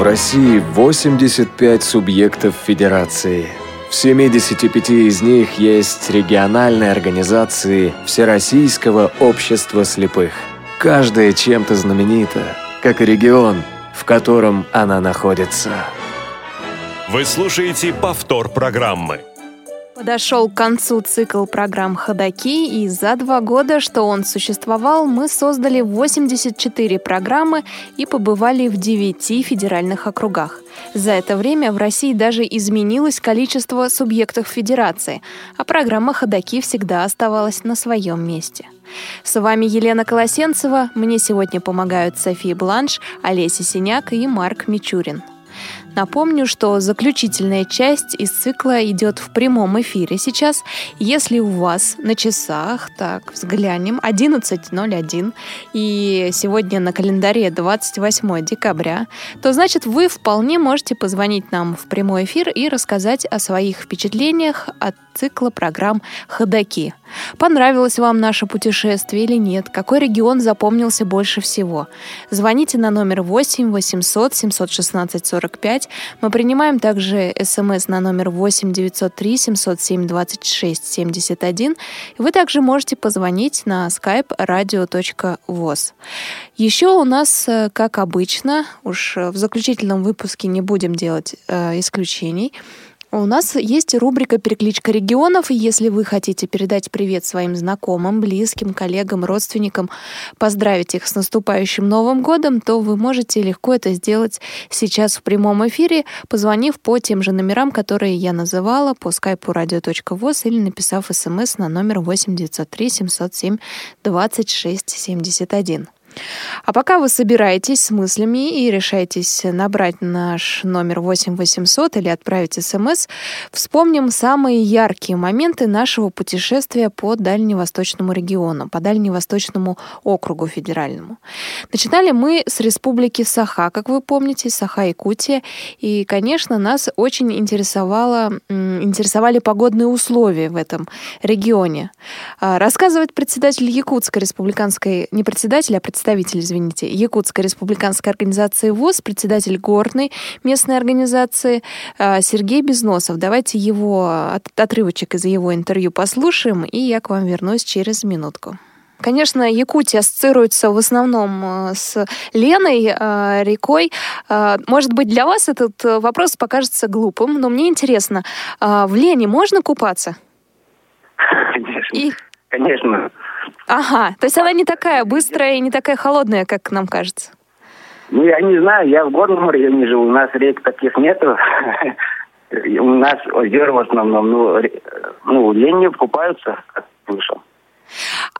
В России 85 субъектов федерации. В 75 из них есть региональные организации Всероссийского общества слепых. Каждая чем-то знаменита, как и регион, в котором она находится. Вы слушаете повтор программы. Подошел к концу цикл программ «Ходоки», и за два года, что он существовал, мы создали 84 программы и побывали в 9 федеральных округах. За это время в России даже изменилось количество субъектов федерации, а программа «Ходоки» всегда оставалась на своем месте. С вами Елена Колосенцева. Мне сегодня помогают София Бланш, Олеся Синяк и Марк Мичурин. Напомню, что заключительная часть из цикла идет в прямом эфире сейчас. Если у вас на часах, так, взглянем, 11.01, и сегодня на календаре 28 декабря, то значит вы вполне можете позвонить нам в прямой эфир и рассказать о своих впечатлениях от цикла программ «Ходоки». Понравилось вам наше путешествие или нет? Какой регион запомнился больше всего? Звоните на номер 8 800 716 45. Мы принимаем также смс на номер 8 903 707 26 71. Вы также можете позвонить на skype radio.voz. Еще у нас, э, как обычно, уж в заключительном выпуске не будем делать э, исключений, у нас есть рубрика «Перекличка регионов», и если вы хотите передать привет своим знакомым, близким, коллегам, родственникам, поздравить их с наступающим Новым годом, то вы можете легко это сделать сейчас в прямом эфире, позвонив по тем же номерам, которые я называла, по скайпу radio.voz или написав смс на номер 8 903 707 26 71. А пока вы собираетесь с мыслями и решаетесь набрать наш номер 8 800 или отправить смс, вспомним самые яркие моменты нашего путешествия по дальневосточному региону, по дальневосточному округу федеральному. Начинали мы с республики Саха, как вы помните, Саха-Якутия, и, конечно, нас очень интересовало, интересовали погодные условия в этом регионе. А, рассказывает председатель Якутской республиканской, не председатель, а председатель представитель, извините, Якутской республиканской организации ВОЗ, председатель горной местной организации а, Сергей Безносов. Давайте его отрывочек из его интервью послушаем, и я к вам вернусь через минутку. Конечно, Якутия ассоциируется в основном э, с Леной, рекой. Может быть, для вас этот вопрос покажется глупым, но мне интересно, в Лене можно купаться? Конечно. И... Конечно. Ага, то есть она не такая быстрая и не такая холодная, как нам кажется. Ну, я не знаю, я в горном районе живу, у нас рек таких нету. У нас озера в основном, ну, ну лени купаются, как слышал.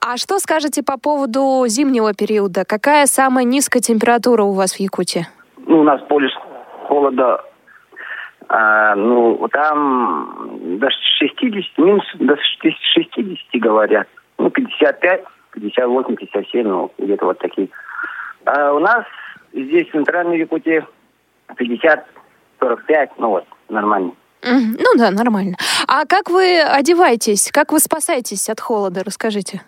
А что скажете по поводу зимнего периода? Какая самая низкая температура у вас в Якутии? Ну, у нас полюс холода, а, ну, там до 60, минус до 60 говорят ну, 55, 58, 57, ну, где-то вот такие. А у нас здесь в Центральной Якутии 50, 45, ну вот, нормально. Ну да, нормально. А как вы одеваетесь? Как вы спасаетесь от холода? Расскажите.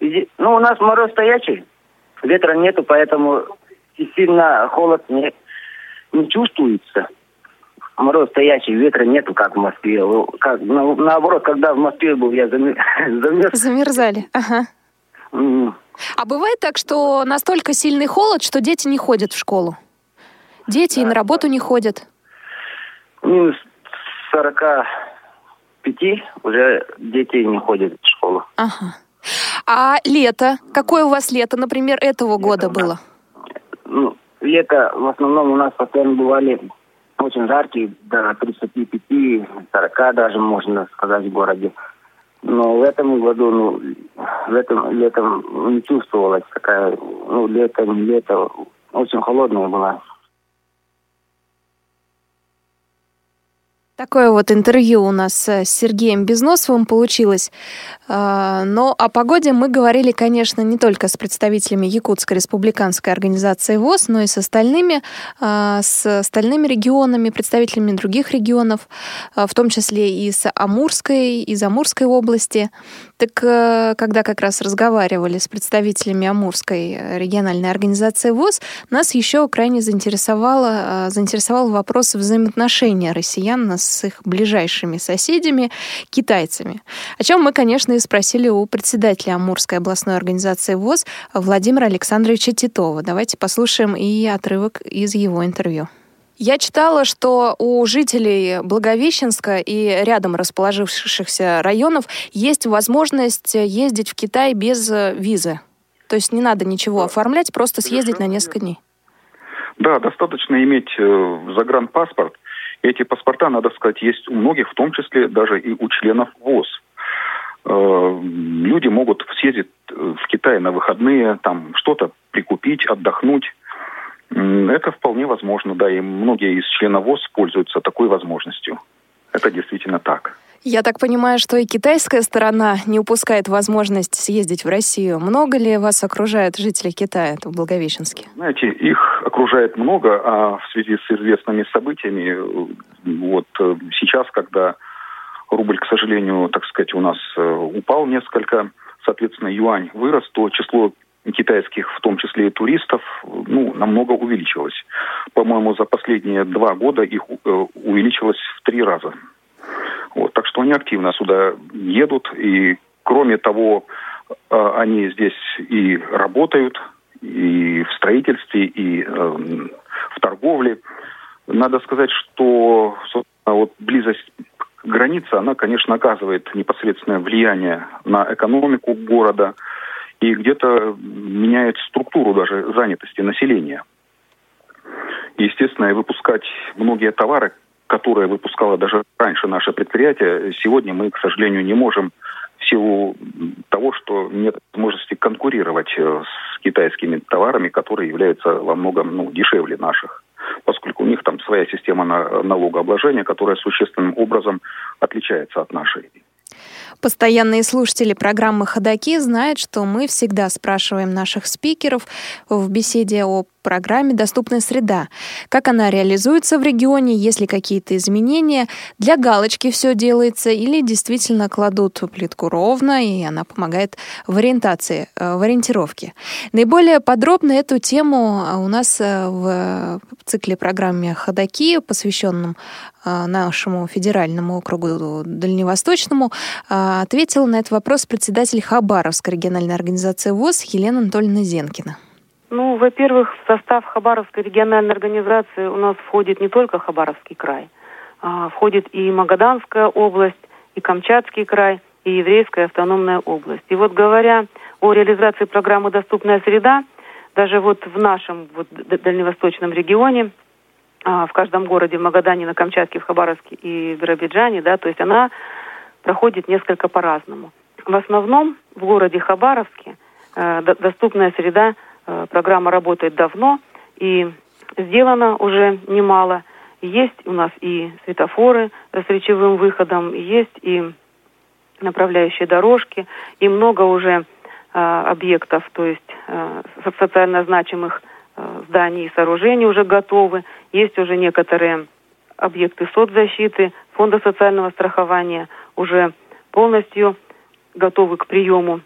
Ну, у нас мороз стоячий, ветра нету, поэтому сильно холод не, не чувствуется мороз стоячий, ветра нету, как в Москве. Как, на, наоборот, когда в Москве был, я замер, замерз. Замерзали, ага. Mm. А бывает так, что настолько сильный холод, что дети не ходят в школу? Дети да. и на работу не ходят? Минус 45 уже дети не ходят в школу. Ага. А лето? Какое у вас лето, например, этого лето года было? Ну, лето в основном у нас постоянно бывали очень жаркий, до 35-40 даже, можно сказать, в городе. Но в этом году, ну, в этом летом не чувствовалась такая, ну, лето, не лето, очень холодная была. Такое вот интервью у нас с Сергеем Безносовым получилось. А, но о погоде мы говорили, конечно, не только с представителями Якутской республиканской организации ВОЗ, но и с остальными, а, с остальными регионами, представителями других регионов, а, в том числе и с Амурской, из Амурской области. Так э, когда как раз разговаривали с представителями Амурской региональной организации ВОЗ, нас еще крайне заинтересовало, э, заинтересовал вопрос взаимоотношения россиян с их ближайшими соседями, китайцами. О чем мы, конечно, и спросили у председателя Амурской областной организации ВОЗ Владимира Александровича Титова. Давайте послушаем и отрывок из его интервью. Я читала, что у жителей Благовещенска и рядом расположившихся районов есть возможность ездить в Китай без э, визы. То есть не надо ничего оформлять, просто съездить на несколько дней. Да, достаточно иметь э, загранпаспорт. Эти паспорта, надо сказать, есть у многих, в том числе даже и у членов ВОЗ. Э, люди могут съездить в Китай на выходные, там что-то прикупить, отдохнуть. Это вполне возможно, да, и многие из членов ВОЗ пользуются такой возможностью. Это действительно так. Я так понимаю, что и китайская сторона не упускает возможность съездить в Россию. Много ли вас окружают жители Китая в Благовещенске? Знаете, их окружает много, а в связи с известными событиями, вот э, сейчас, когда рубль, к сожалению, так сказать, у нас э, упал несколько, соответственно, юань вырос, то число китайских, в том числе и туристов, ну, намного увеличилось. По-моему, за последние два года их э, увеличилось в три раза. Вот, так что они активно сюда едут, и кроме того, э, они здесь и работают, и в строительстве, и э, в торговле. Надо сказать, что вот близость к границе, она, конечно, оказывает непосредственное влияние на экономику города – и где-то меняет структуру даже занятости населения. Естественно, выпускать многие товары, которые выпускало даже раньше наше предприятие, сегодня мы, к сожалению, не можем в силу того, что нет возможности конкурировать э, с китайскими товарами, которые являются во многом ну, дешевле наших поскольку у них там своя система налогообложения, которая существенным образом отличается от нашей. Постоянные слушатели программы «Ходоки» знают, что мы всегда спрашиваем наших спикеров в беседе о программе «Доступная среда». Как она реализуется в регионе, есть ли какие-то изменения, для галочки все делается или действительно кладут плитку ровно, и она помогает в ориентации, э, в ориентировке. Наиболее подробно эту тему у нас э, в цикле программы «Ходоки», посвященном э, нашему федеральному округу Дальневосточному, ответила на этот вопрос председатель Хабаровской региональной организации ВОЗ Елена Анатольевна Зенкина. Ну, во-первых, в состав Хабаровской региональной организации у нас входит не только Хабаровский край, а входит и Магаданская область, и Камчатский край, и Еврейская автономная область. И вот говоря о реализации программы «Доступная среда», даже вот в нашем вот, дальневосточном регионе, а, в каждом городе, в Магадане, на Камчатке, в Хабаровске и Биробиджане, да, то есть она проходит несколько по-разному. В основном в городе Хабаровске э, доступная среда программа работает давно и сделано уже немало. Есть у нас и светофоры с речевым выходом, есть и направляющие дорожки, и много уже э, объектов, то есть э, социально значимых э, зданий и сооружений уже готовы. Есть уже некоторые объекты соцзащиты, фонда социального страхования уже полностью готовы к приему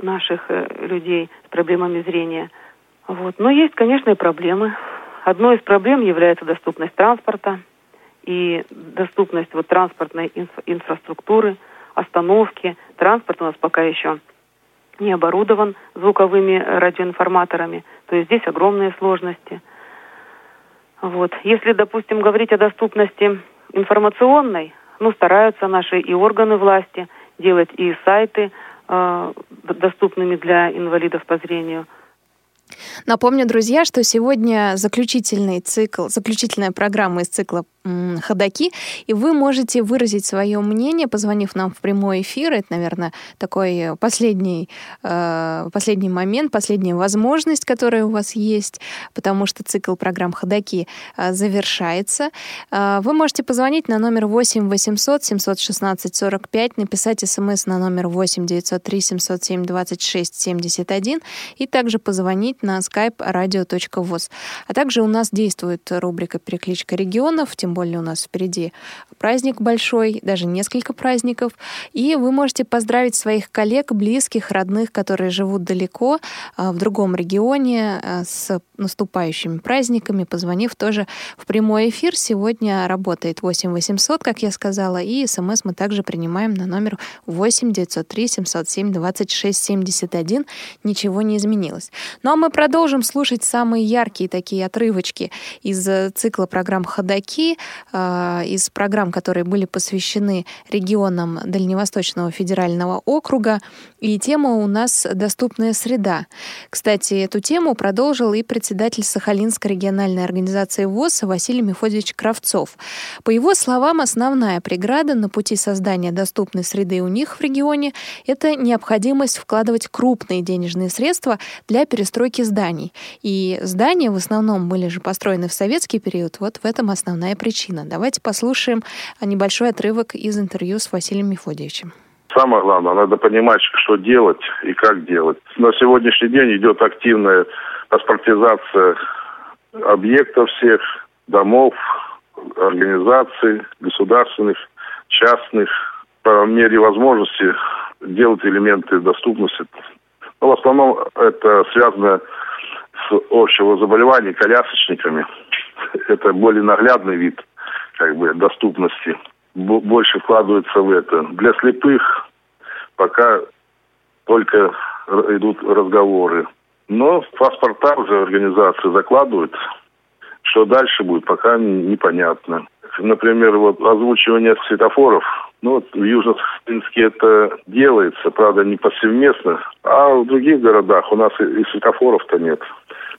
наших э, людей с проблемами зрения. Вот. Но есть, конечно, и проблемы. Одной из проблем является доступность транспорта и доступность вот, транспортной инфра- инфраструктуры, остановки. Транспорт у нас пока еще не оборудован звуковыми радиоинформаторами, то есть здесь огромные сложности. Вот. Если, допустим, говорить о доступности информационной, ну, стараются наши и органы власти делать и сайты, Э, доступными для инвалидов по зрению – Напомню, друзья, что сегодня заключительный цикл, заключительная программа из цикла «Ходоки», и вы можете выразить свое мнение, позвонив нам в прямой эфир. Это, наверное, такой последний, э, последний момент, последняя возможность, которая у вас есть, потому что цикл программ «Ходоки» э, завершается. Э, вы можете позвонить на номер 8 800 716 45, написать смс на номер 8 903 707 26 71 и также позвонить на skype radio.voz. А также у нас действует рубрика «Перекличка регионов», тем более у нас впереди праздник большой, даже несколько праздников. И вы можете поздравить своих коллег, близких, родных, которые живут далеко, а, в другом регионе, а, с наступающими праздниками, позвонив тоже в прямой эфир. Сегодня работает 8 800, как я сказала, и смс мы также принимаем на номер 8 903 707 26 71. Ничего не изменилось. Ну а мы продолжим слушать самые яркие такие отрывочки из э, цикла программ «Ходоки», а, из программ, которые были посвящены регионам Дальневосточного федерального округа. И тема у нас «Доступная среда». Кстати, эту тему продолжил и председатель Сахалинской региональной организации ВОЗ Василий Мефодьевич Кравцов. По его словам, основная преграда на пути создания доступной среды у них в регионе – это необходимость вкладывать крупные денежные средства для перестройки зданий. И здания в основном были же построены в советский период. Вот в этом основная причина. Давайте послушаем небольшой отрывок из интервью с Василием Мефодьевичем. Самое главное, надо понимать, что делать и как делать. На сегодняшний день идет активная паспортизация объектов всех, домов, организаций, государственных, частных. По мере возможности делать элементы доступности. Но в основном это связано с общего заболевания колясочниками. Это более наглядный вид как бы доступности больше вкладывается в это. Для слепых пока только идут разговоры. Но в паспорта уже организации закладывают. Что дальше будет, пока непонятно. Например, вот озвучивание светофоров. Ну, вот в Южно-Сахалинске это делается, правда, не повсеместно. А в других городах у нас и светофоров-то нет.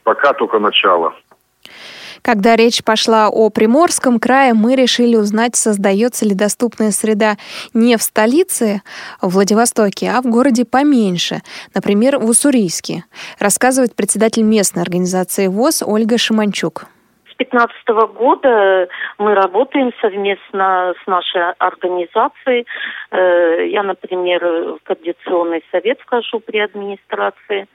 Пока только начало. Когда речь пошла о Приморском крае, мы решили узнать, создается ли доступная среда не в столице, в Владивостоке, а в городе поменьше, например, в Уссурийске, рассказывает председатель местной организации ВОЗ Ольга Шиманчук. С 2015 года мы работаем совместно с нашей организацией. Э, я, например, в Координационный совет вхожу при администрации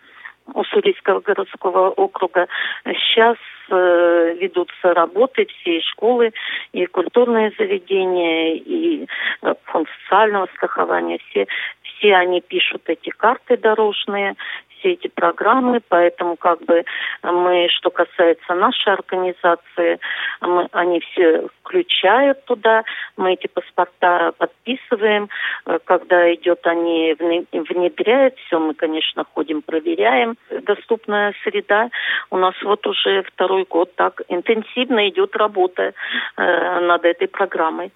Уссурийского городского округа. Сейчас э, ведутся работы, все и школы, и культурные заведения, и э, фонд социального страхования, все, все они пишут эти карты дорожные, все эти программы, поэтому как бы мы, что касается нашей организации, мы, они все включают туда, мы эти паспорта подписываем, э, когда идет, они внедряют, все мы, конечно, ходим, проверяем. Доступная среда у нас вот уже второй год так интенсивно идет работа э, над этой программой.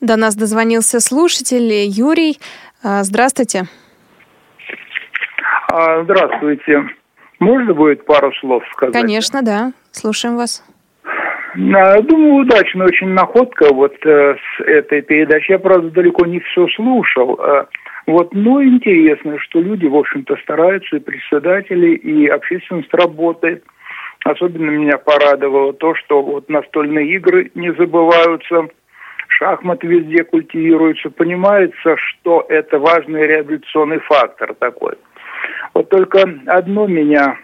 До нас дозвонился слушатель Юрий. А, здравствуйте. А, здравствуйте. Можно будет пару слов сказать? Конечно, да. Слушаем вас. Думаю, удачная очень находка вот э, с этой передачи. Я, правда, далеко не все слушал. Э, вот, но интересно, что люди, в общем-то, стараются, и председатели, и общественность работает. Особенно меня порадовало то, что вот настольные игры не забываются, шахматы везде культивируются, понимается, что это важный реабилитационный фактор такой – вот только одно меня,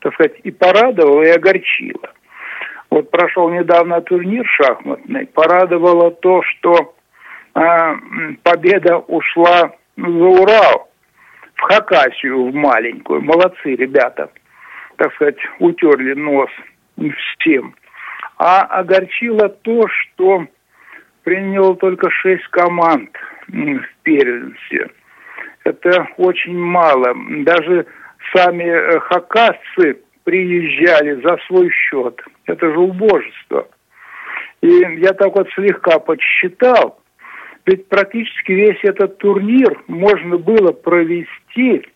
так сказать, и порадовало, и огорчило. Вот прошел недавно турнир шахматный, порадовало то, что э, победа ушла за Урал, в Хакасию, в маленькую. Молодцы ребята, так сказать, утерли нос всем. А огорчило то, что приняло только шесть команд в первенстве – это очень мало. Даже сами э, хакасцы приезжали за свой счет. Это же убожество. И я так вот слегка подсчитал, ведь практически весь этот турнир можно было провести,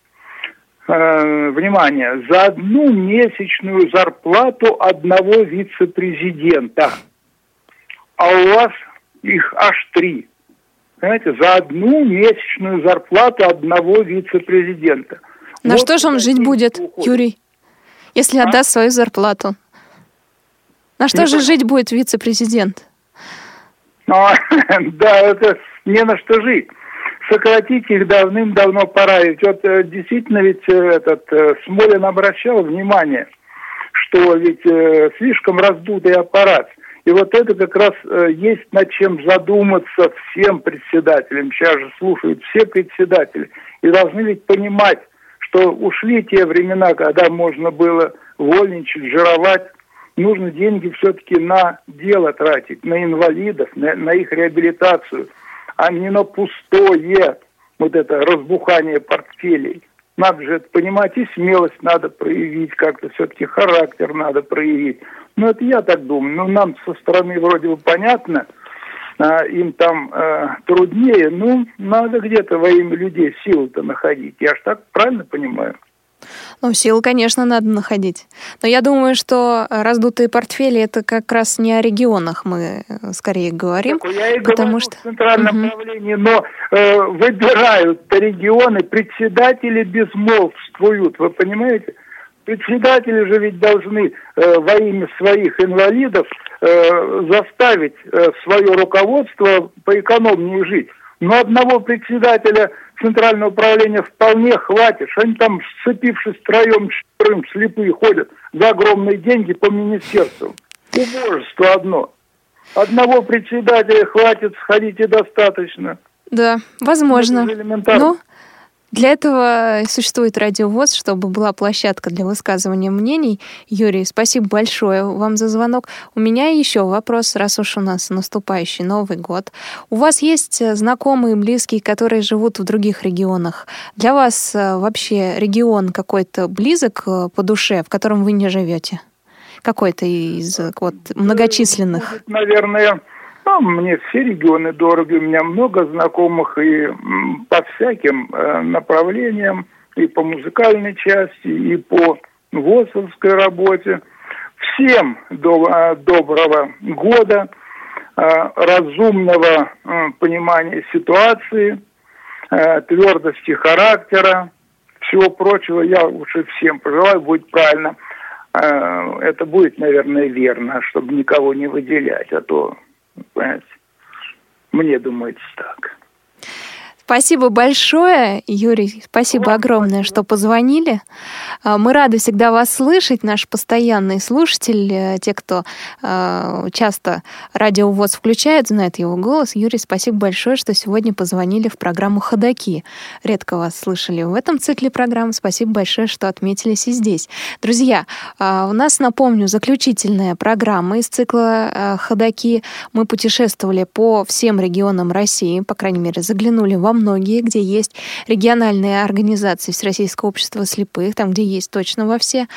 э, внимание, за одну месячную зарплату одного вице-президента. А у вас их аж три понимаете, за одну месячную зарплату одного вице-президента. На вот что же он жить будет, уходит. Юрий, если а? отдаст свою зарплату? На что не же жить будет вице-президент? А, да, это не на что жить. сократить их давным-давно пора. Ведь вот э, действительно ведь э, этот э, Смолин обращал внимание, что ведь слишком раздутый аппарат. И вот это как раз есть над чем задуматься всем председателям. Сейчас же слушают все председатели. И должны ведь понимать, что ушли те времена, когда можно было вольничать, жировать. Нужно деньги все-таки на дело тратить, на инвалидов, на, на их реабилитацию – а не на пустое вот это разбухание портфелей. Надо же это понимать, и смелость надо проявить, как-то все-таки характер надо проявить. Ну, это я так думаю. Ну, нам со стороны вроде бы понятно, а, им там а, труднее. Ну, надо где-то во имя людей силы-то находить. Я ж так правильно понимаю? Ну, сил, конечно, надо находить. Но я думаю, что раздутые портфели это как раз не о регионах мы э, скорее говорим. Так, я и потому говорю что в центральном угу. правлении, но э, выбирают регионы, председатели безмолвствуют, вы понимаете? Председатели же ведь должны э, во имя своих инвалидов э, заставить э, свое руководство поэкономнее жить. Но одного председателя центрального управления вполне хватит. Они там, сцепившись втроем, четверым, слепые ходят за огромные деньги по министерству. Убожество одно. Одного председателя хватит, сходите достаточно. Да, возможно. Ну, для этого существует радиовоз, чтобы была площадка для высказывания мнений. Юрий, спасибо большое вам за звонок. У меня еще вопрос, раз уж у нас наступающий Новый год. У вас есть э, знакомые, близкие, которые живут в других регионах? Для вас э, вообще регион какой-то близок э, по душе, в котором вы не живете? Какой-то из вот, многочисленных? Наверное, ну, мне все регионы дороги, у меня много знакомых и по всяким э, направлениям, и по музыкальной части, и по ВОСовской работе. Всем до, доброго года, э, разумного э, понимания ситуации, э, твердости характера, всего прочего я лучше всем пожелаю, будет правильно. Э, это будет, наверное, верно, чтобы никого не выделять, а то Понимаете? Мне думается так. Спасибо большое, Юрий. Спасибо огромное, что позвонили. А, мы рады всегда вас слышать, наш постоянный слушатель, э, те, кто а, часто радиовоз включает, знает его голос. Юрий, спасибо большое, что сегодня позвонили в программу «Ходоки». Редко вас слышали в этом цикле программ. Спасибо большое, что отметились и здесь. Друзья, а, у нас, напомню, заключительная программа из цикла «Ходоки». Мы путешествовали по всем регионам России, по крайней мере, заглянули во многие, где есть региональные организации Всероссийского общества слепых, там, где есть точно во все.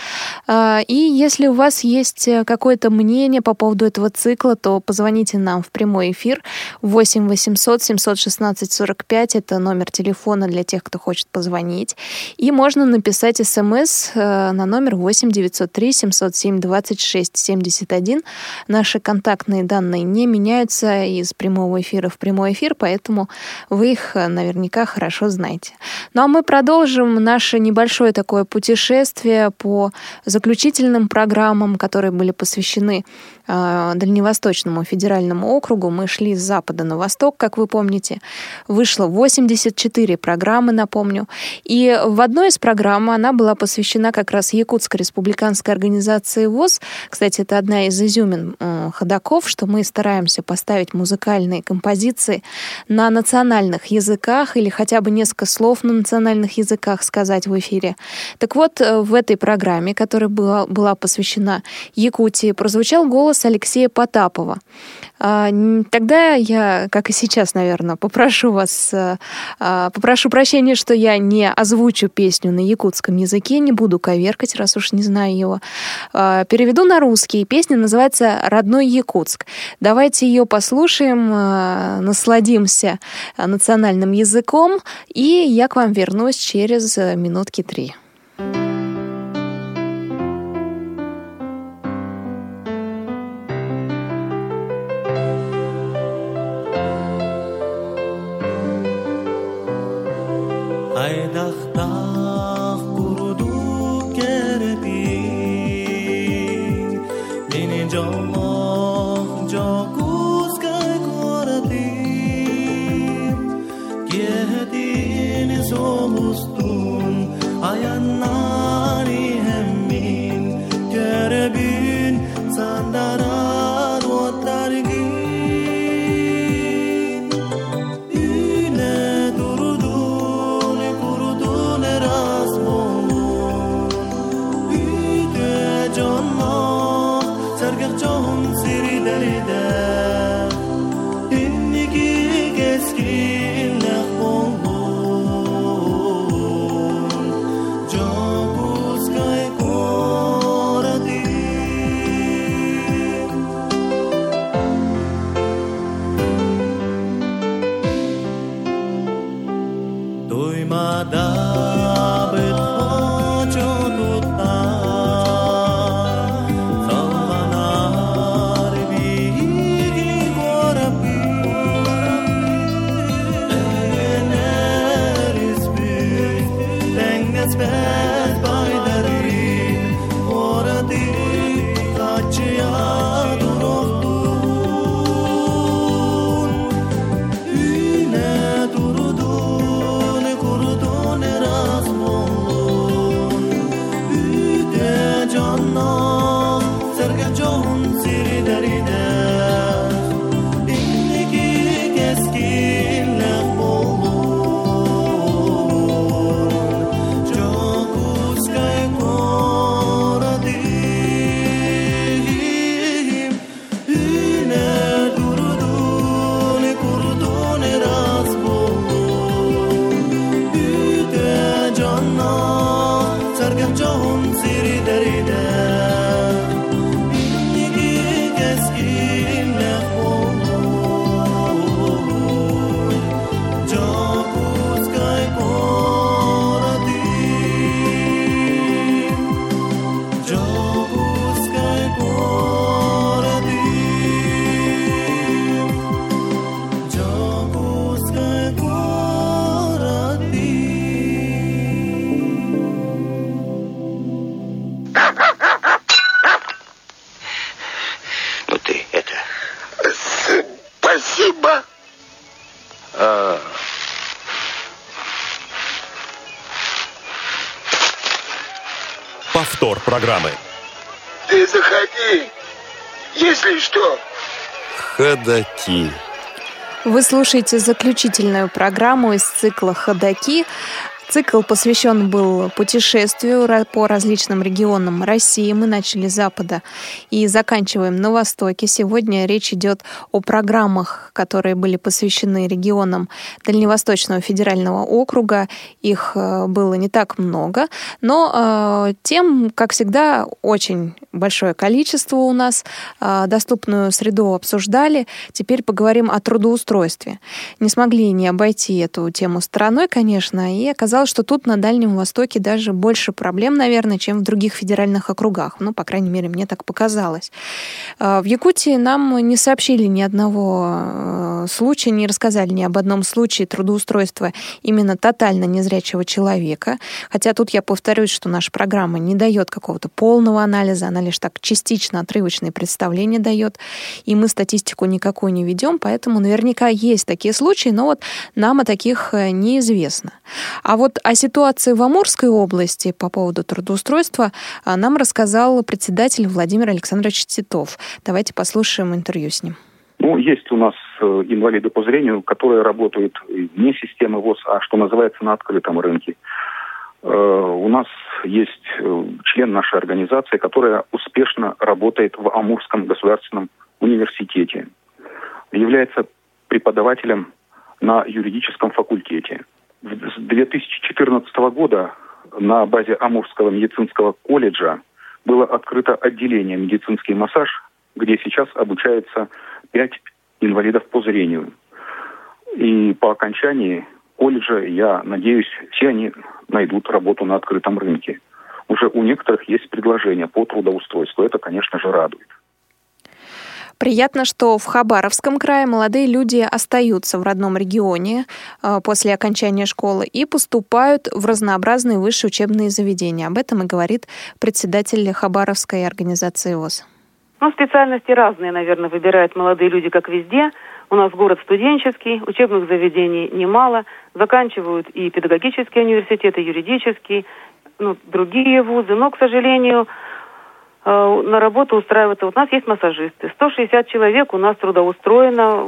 А, и если у вас есть э, какое-то мнение по поводу этого цикла, то позвоните нам в прямой эфир 8 800 716 45. Это номер телефона для тех, кто хочет позвонить. И можно написать смс э, на номер 8 903 707 26 71. Наши контактные данные не меняются из прямого эфира в прямой эфир, поэтому вы их э, наверняка хорошо знаете. Ну а мы продолжим наше небольшое такое путешествие по заключительным программам, которые были посвящены Дальневосточному федеральному округу. Мы шли с запада на восток, как вы помните. Вышло 84 программы, напомню. И в одной из программ она была посвящена как раз Якутской республиканской организации ВОЗ. Кстати, это одна из изюмин ходаков, что мы стараемся поставить музыкальные композиции на национальных языках языках или хотя бы несколько слов на национальных языках сказать в эфире. Так вот, э, в этой программе, которая была, была посвящена Якутии, прозвучал голос Алексея Потапова. А, тогда я, как и сейчас, наверное, попрошу вас, э, а, попрошу прощения, что я не озвучу песню на якутском языке, не буду коверкать, раз уж не знаю его. А, переведу на русский. Песня называется «Родной Якутск». Давайте ее послушаем, насладимся национальным языком, и я к вам вернусь через минутки три. Программы. Ты заходи, если что. Ходаки. Вы слушаете заключительную программу из цикла «Ходоки». Цикл посвящен был путешествию по различным регионам России. Мы начали с Запада и заканчиваем на Востоке. Сегодня речь идет о программах, которые были посвящены регионам Дальневосточного федерального округа. Их э, было не так много, но э, тем, как всегда, очень большое количество у нас. Э, доступную среду обсуждали. Теперь поговорим о трудоустройстве. Не смогли не обойти эту тему стороной, конечно, и оказалось, сказал, что тут на Дальнем Востоке даже больше проблем, наверное, чем в других федеральных округах. Ну, по крайней мере, мне так показалось. А, в Якутии нам не сообщили ни одного э, случая, не рассказали ни об одном случае трудоустройства именно тотально незрячего человека. Хотя тут я повторюсь, что наша программа не дает какого-то полного анализа, она лишь так частично отрывочные представления дает. И мы статистику никакую не ведем, поэтому наверняка есть такие случаи, но вот нам о таких э, неизвестно. А вот о ситуации в Амурской области по поводу трудоустройства а, нам рассказал председатель Владимир Александрович Титов. Давайте послушаем интервью с ним. Ну, есть у нас э, инвалиды по зрению, которые работают не системы ВОЗ, а что называется на открытом рынке. Э, у нас есть э, член нашей организации, которая успешно работает в Амурском государственном университете. Является преподавателем на юридическом факультете. С 2014 года на базе Амурского медицинского колледжа было открыто отделение «Медицинский массаж», где сейчас обучается. 5 инвалидов по зрению. И по окончании колледжа, я надеюсь, все они найдут работу на открытом рынке. Уже у некоторых есть предложения по трудоустройству. Это, конечно же, радует. Приятно, что в Хабаровском крае молодые люди остаются в родном регионе э, после окончания школы и поступают в разнообразные высшие учебные заведения. Об этом и говорит председатель Хабаровской организации ВОЗ. Ну, специальности разные, наверное, выбирают молодые люди, как везде. У нас город студенческий, учебных заведений немало. Заканчивают и педагогические университеты, юридический, ну, другие вузы. Но, к сожалению, Э, на работу устраиваться. Вот у нас есть массажисты. 160 человек у нас трудоустроено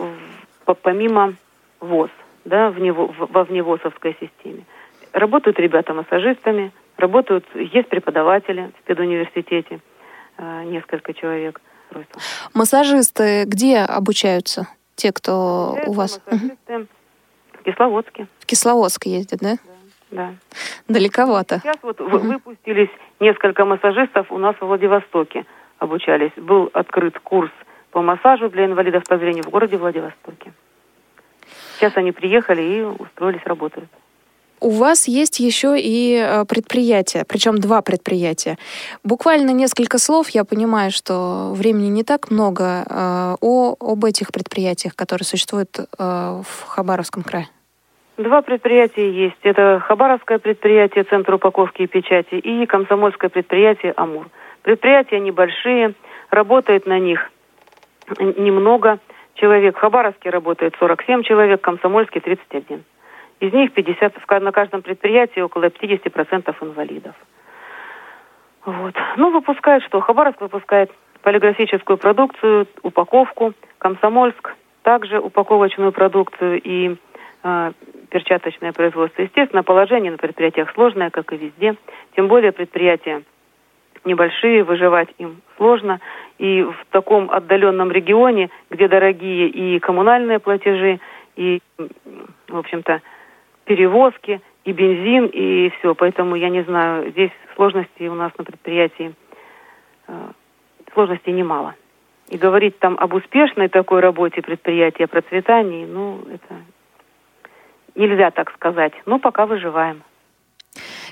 помимо ВОЗ, да, в него, во вневозовской системе. Работают ребята массажистами, работают, есть преподаватели в педуниверситете, несколько человек. Массажисты где обучаются? Те, кто Это у вас? массажисты в Кисловодске. В Кисловодск ездят, да? Да. Далековато. Сейчас вот вы- выпустились несколько массажистов у нас в Владивостоке обучались. Был открыт курс по массажу для инвалидов по зрению в городе Владивостоке. Сейчас они приехали и устроились, работают. У вас есть еще и э, предприятия, причем два предприятия. Буквально несколько слов, я понимаю, что времени не так много, э, о, об этих предприятиях, которые существуют э, в Хабаровском крае. Два предприятия есть. Это Хабаровское предприятие Центр упаковки и печати и Комсомольское предприятие «Амур». Предприятия небольшие, работает на них немного человек. В Хабаровске работает 47 человек, в Комсомольске 31. Из них 50, в ка- на каждом предприятии около 50% инвалидов. Вот. Ну, выпускает что? Хабаровск выпускает полиграфическую продукцию, упаковку, Комсомольск также упаковочную продукцию и э, перчаточное производство. Естественно, положение на предприятиях сложное, как и везде. Тем более предприятия небольшие, выживать им сложно. И в таком отдаленном регионе, где дорогие и коммунальные платежи, и, в общем-то, перевозки, и бензин, и все. Поэтому, я не знаю, здесь сложностей у нас на предприятии, э, сложностей немало. И говорить там об успешной такой работе предприятия, процветании, ну, это нельзя так сказать. Но пока выживаем.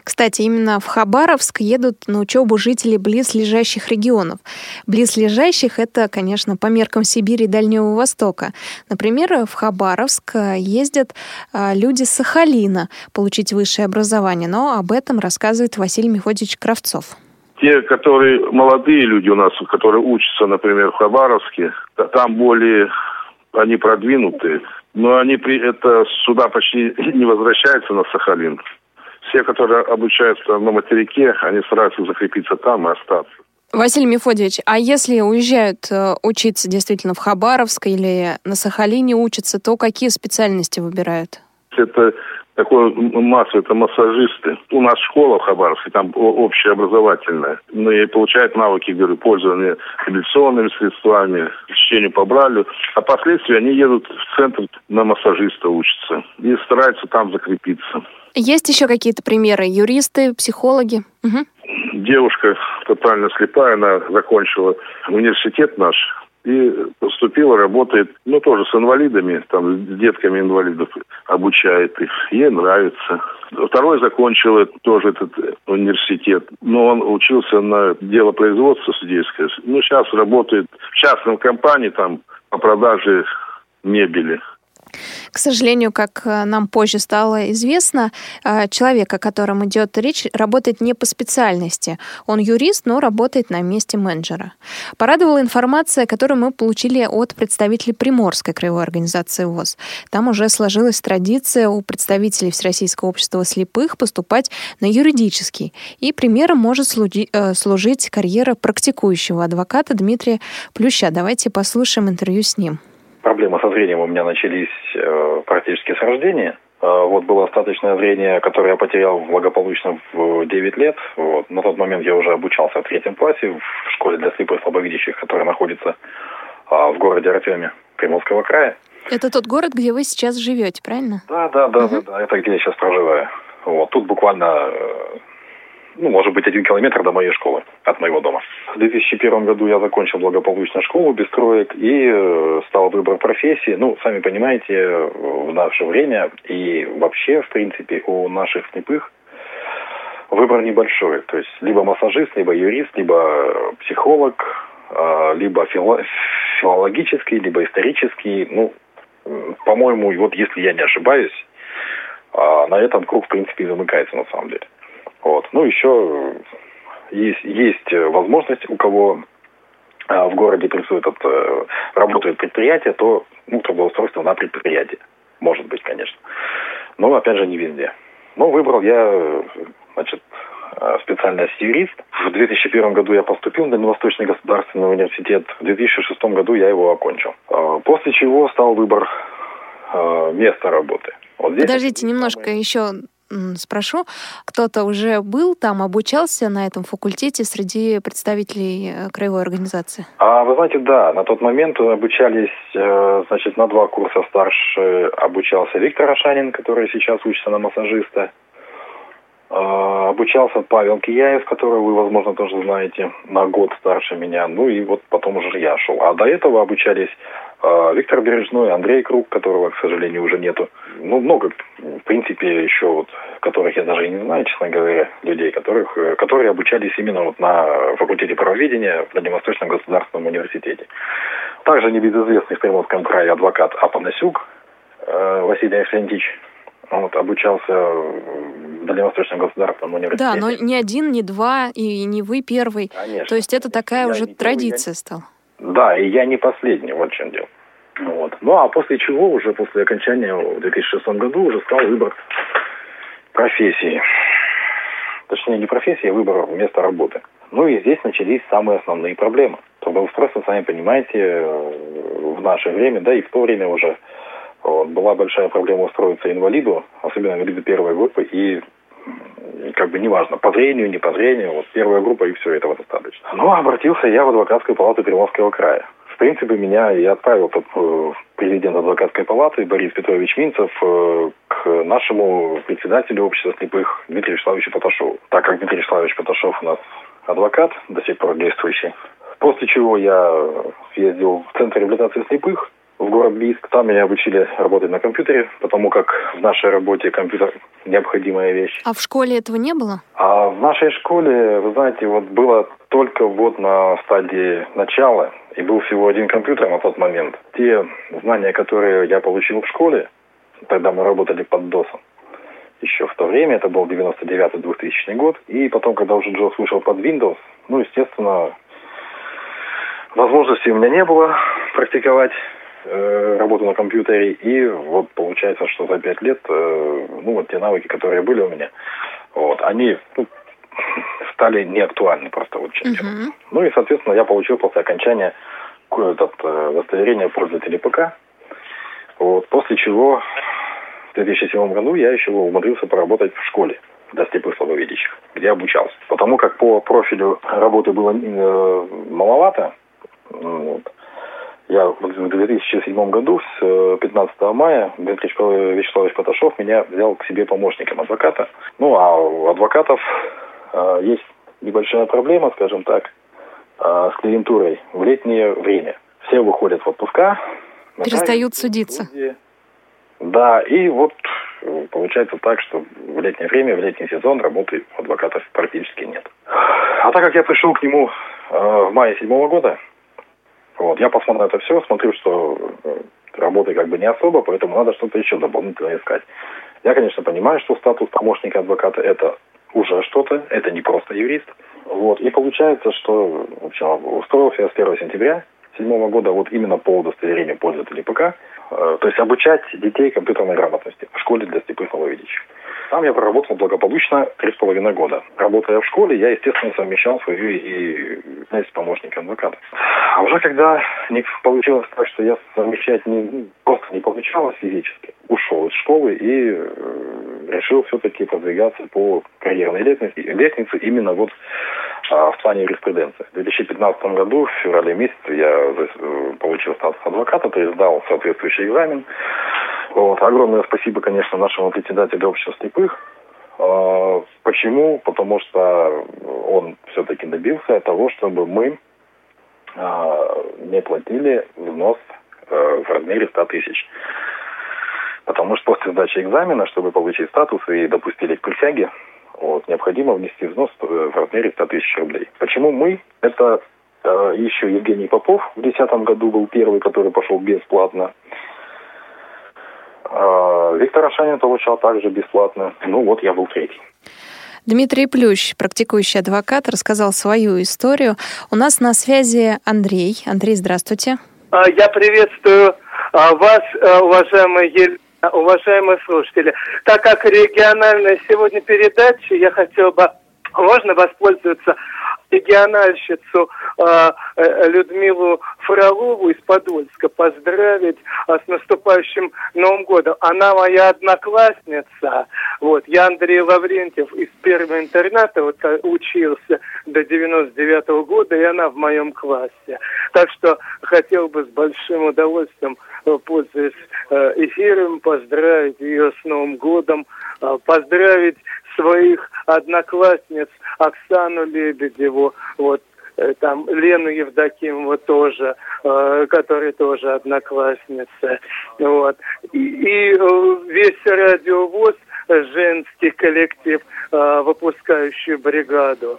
Кстати, именно в Хабаровск едут на учебу жители близлежащих регионов. Близлежащих — это, конечно, по меркам Сибири и Дальнего Востока. Например, в Хабаровск э, ездят э, люди с Сахалина получить высшее образование, но об этом рассказывает Василий Мефодьевич Кравцов. Те, которые молодые люди у нас, которые учатся, например, в Хабаровске, та- там более они продвинутые, но они при это сюда почти не возвращаются на Сахалин. Все, которые обучаются на материке, они стараются закрепиться там и остаться. Василий Мефодьевич, а если уезжают э, учиться действительно в Хабаровск или на Сахалине учатся, то какие специальности выбирают? Это такое м- масса, это массажисты. У нас школа в Хабаровске, там общеобразовательная. Ну и получают навыки, говорю, пользования реабилитационными средствами, чтению по. А впоследствии они едут в центр на массажиста учатся и стараются там закрепиться. Есть еще какие-то примеры? Юристы, психологи? Мгм. Девушка тотально слепая, она закончила университет наш и поступила, работает, ну, тоже с инвалидами, там, с детками инвалидов обучает их. Ей нравится. Второй закончил тоже этот университет, но он учился на дело производства судейское. Ну, сейчас работает в частном компании, там, по продаже мебели. К сожалению, как э, нам позже стало известно, э, человек, о котором идет речь, работает не по специальности. Он юрист, но работает на месте менеджера. Порадовала информация, которую мы получили от представителей Приморской краевой организации ВОЗ. Там уже сложилась традиция у представителей Всероссийского общества слепых поступать на юридический. И примером может э, служить карьера практикующего адвоката Дмитрия Плюща. Давайте послушаем интервью с ним. Проблемы со зрением у меня начались э, практически с рождения. Э, вот было остаточное зрение, которое я потерял благополучно в 9 лет. Вот. На тот момент я уже обучался в третьем классе в школе для слепых и слабовидящих, которая находится а, в городе Артеме Приморского края. Это тот город, где вы сейчас живете, правильно? Да, да, да, да, да, это где я сейчас проживаю. Вот. Тут буквально, э, ну, может быть, один километр до моей школы, от моего дома. В 2001 году я закончил благополучно школу без троек и э, стал выбор профессии. Ну, сами понимаете, э, в наше время и вообще, в принципе, у наших слепых выбор небольшой. То есть либо массажист, либо юрист, либо э, психолог, либо фило- филологический, либо исторический. Ну, по-моему, вот если я не ошибаюсь, на этом круг, в принципе, и замыкается на самом деле. Вот. Ну, еще есть, есть возможность, у кого а, в городе присутствует, э, работает предприятие, то ну, трудоустройство на предприятие. Может быть, конечно. Но, опять же, не везде. Но выбрал я, значит, э, специальность юрист. В 2001 году я поступил на Дальневосточный государственный университет. В 2006 году я его окончил. Э, После чего стал выбор места работы. Вот здесь Подождите немножко, еще спрошу. Кто-то уже был там, обучался на этом факультете среди представителей э, краевой организации? А, вы знаете, да, на тот момент обучались, э, значит, на два курса старше обучался Виктор Ашанин, который сейчас учится на массажиста. Э, обучался Павел Кияев, которого вы, возможно, тоже знаете, на год старше меня. Ну и вот потом уже я шел. А до этого обучались Виктор Бережной, Андрей Круг, которого, к сожалению, уже нету. Ну, много, в принципе, еще вот, которых я даже и не знаю, честно говоря, людей, которых, э, которые обучались именно вот на факультете правоведения в Дальневосточном государственном университете. Также небезызвестный в Приморском крае адвокат Апанасюк Василий Афлентич, вот, обучался в Дальневосточном государственном университете. Да, но не один, не два, и не вы первый. Конечно. То есть это такая Я уже первый, традиция я- стала. Да, и я не последний, вот в чем дело. Вот. Ну, а после чего, уже после окончания в 2006 году, уже стал выбор профессии. Точнее, не профессии, а выбор места работы. Ну и здесь начались самые основные проблемы. Трудоустройство, сами понимаете, э, в наше время, да и в то время уже вот, была большая проблема устроиться инвалиду, особенно инвалиду первой группы, и как бы неважно, по зрению, не по зрению, вот первая группа и все этого достаточно. Ну, обратился я в адвокатскую палату Приморского края. В принципе, меня и отправил тот, э, президент адвокатской палаты Борис Петрович Минцев э, к нашему председателю общества слепых Дмитрию Вячеславовичу Поташову. Так как Дмитрий Вячеславович Поташов у нас адвокат, до сих пор действующий. После чего я съездил в Центр реабилитации слепых в город Бийск. Там меня обучили работать на компьютере, потому как в нашей работе компьютер необходимая вещь. А в школе этого не было? А в нашей школе, вы знаете, вот было только вот на стадии начала, и был всего один компьютер на тот момент. Те знания, которые я получил в школе, тогда мы работали под DOS, еще в то время, это был 99-2000 год, и потом, когда уже JAWS вышел под Windows, ну, естественно, возможности у меня не было практиковать э, работу на компьютере, и вот получается, что за пять лет, э, ну, вот те навыки, которые были у меня, вот, они ну, стали неактуальны просто вот чем Мгм. Ну и, соответственно, я получил после окончания ко- этот, э, удостоверение пользователя ПК, вот, после чего в 2007 году я еще умудрился поработать в школе для слепых слабовидящих, где обучался. Потому как по профилю работы было э, маловато, вот, я в 2007 году, с э, 15 мая, Дмитрий Вячеслав- Вячеславович Поташов меня взял к себе помощником адвоката. Ну, а у адвокатов э, есть небольшая проблема, скажем так, э, с клиентурой в летнее время. Все выходят в отпуска. Перестают судиться. судьи. Да, и вот э, получается так, что в летнее время, в летний сезон работы у адвокатов практически нет. А так как я пришел к нему э, в мае седьмого года, вот, я посмотрел это все, смотрю, что э, работы как бы не особо, поэтому надо что-то еще дополнительно искать. Я, конечно, понимаю, что статус помощника адвоката это уже что-то, это не просто юрист. Вот, и получается, что в общем, устроился я с 1 сентября седьмого года вот именно по удостоверению пользователей ПК, э, то есть обучать детей компьютерной грамотности в школе для слепых маловидящих. Там я проработал благополучно три с половиной года. Работая в школе, я, естественно, совмещал свою и связь помощника адвоката. А уже когда не получилось так, что я совмещать не, просто не получалось физически, ушел из школы и э, решил все-таки продвигаться по карьерной лестнице, лестнице именно вот а, в плане юриспруденции. В 2015 году, в феврале месяце, я э, получил статус адвоката, то есть сдал соответствующий экзамен. Вот. Огромное спасибо, конечно, нашему председателю общества слепых. А, Почему? Потому что он все-таки добился того, чтобы мы а, не платили взнос э, в размере 100 тысяч. Потому что после сдачи экзамена, чтобы получить статус и допустили к присяге, вот, необходимо внести взнос э, в размере 100 тысяч рублей. Почему мы? Это э, еще Евгений Попов в 2010 году был первый, который пошел бесплатно. А, Виктор Ашанин получал также бесплатно. Ну вот я был третий. Дмитрий Плющ, практикующий адвокат, рассказал свою историю. У нас на связи Андрей. Андрей, здравствуйте. А, Я приветствую а, вас, уважаемые Елена, уважаемые слушатели. Так как региональная сегодня передача, я хотел бы, можно воспользоваться региональщицу а, э, Людмилу Фролову из Подольска поздравить а, с наступающим Новым годом. Она моя одноклассница Вот, я Андрей Лаврентьев из первого интерната вот, э, учился до 99 -го года, и она в моем классе. Так что хотел бы с большим удовольствием, э, пользуясь эфиром, поздравить ее с Новым годом, поздравить своих одноклассниц Оксану Лебедеву, вот, там Лену Евдокимову тоже, э, которая тоже одноклассница. Вот. И, и весь радиовоз женский коллектив, э, выпускающий бригаду.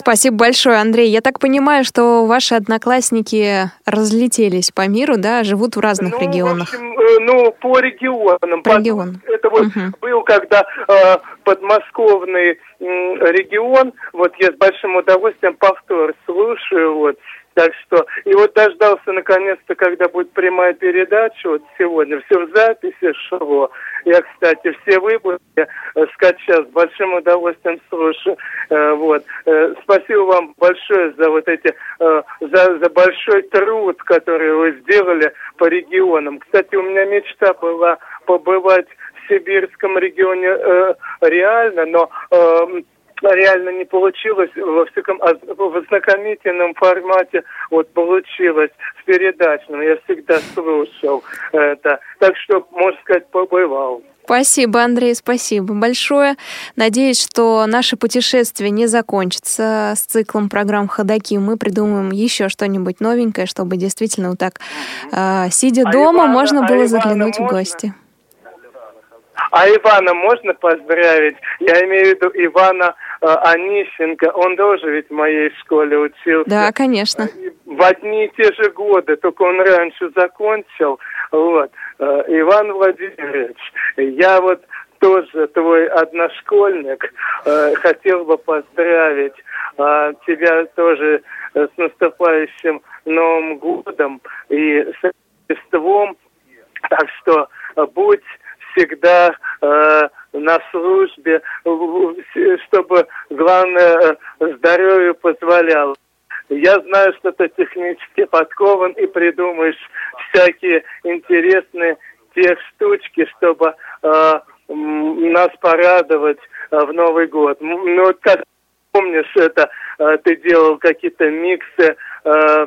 Спасибо большое, Андрей. Я так понимаю, что ваши одноклассники разлетелись по миру, да, живут в разных ну, регионах. В общем, э, ну, по регионам. По регионам. Это вот угу. был, когда э, подмосковный э, регион, вот я с большим удовольствием повтор слушаю, вот, так что, и вот дождался наконец-то, когда будет прямая передача, вот сегодня, все в записи шло. Я, кстати, все выпуски э, скачал, с большим удовольствием слушаю. Э, вот. Э, спасибо вам большое за вот эти, за, за большой труд, который вы сделали по регионам. Кстати, у меня мечта была побывать в сибирском регионе реально, но э, реально не получилось, во всяком а в ознакомительном формате вот получилось, в передачном, я всегда слушал это. Так что, можно сказать, побывал. Спасибо, Андрей, спасибо большое. Надеюсь, что наше путешествие не закончится с циклом программ «Ходоки». Мы придумаем еще что-нибудь новенькое, чтобы действительно вот так, э, сидя а дома, Ивана, можно было а заглянуть Ивана в гости. А Ивана можно поздравить? Я имею в виду Ивана Онищенко. Он тоже ведь в моей школе учился. Да, конечно. В одни и те же годы, только он раньше закончил. Вот. Э, Иван Владимирович, я вот тоже твой одношкольник, э, хотел бы поздравить тебя тоже с наступающим Новым годом и с Рождеством. Так что будь всегда э, на службе, чтобы, главное, здоровье позволяло. Я знаю, что ты технически подкован и придумаешь всякие интересные те штучки, чтобы э, нас порадовать э, в Новый год. Ну, как помнишь, это э, ты делал какие-то миксы э,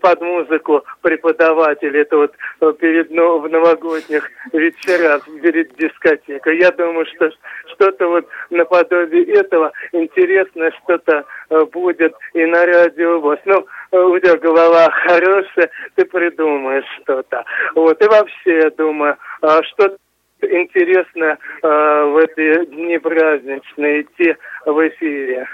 под музыку преподаватель. Это вот э, перед в новогодних вечерах, перед дискотекой. Я думаю, что что-то вот наподобие этого интересное что-то э, будет и на радио ВОЗ. Ну, э, у тебя голова хорошая, ты придумаешь что-то. Вот, и вообще, я думаю, что интересное в эти дни праздничные идти в эфире.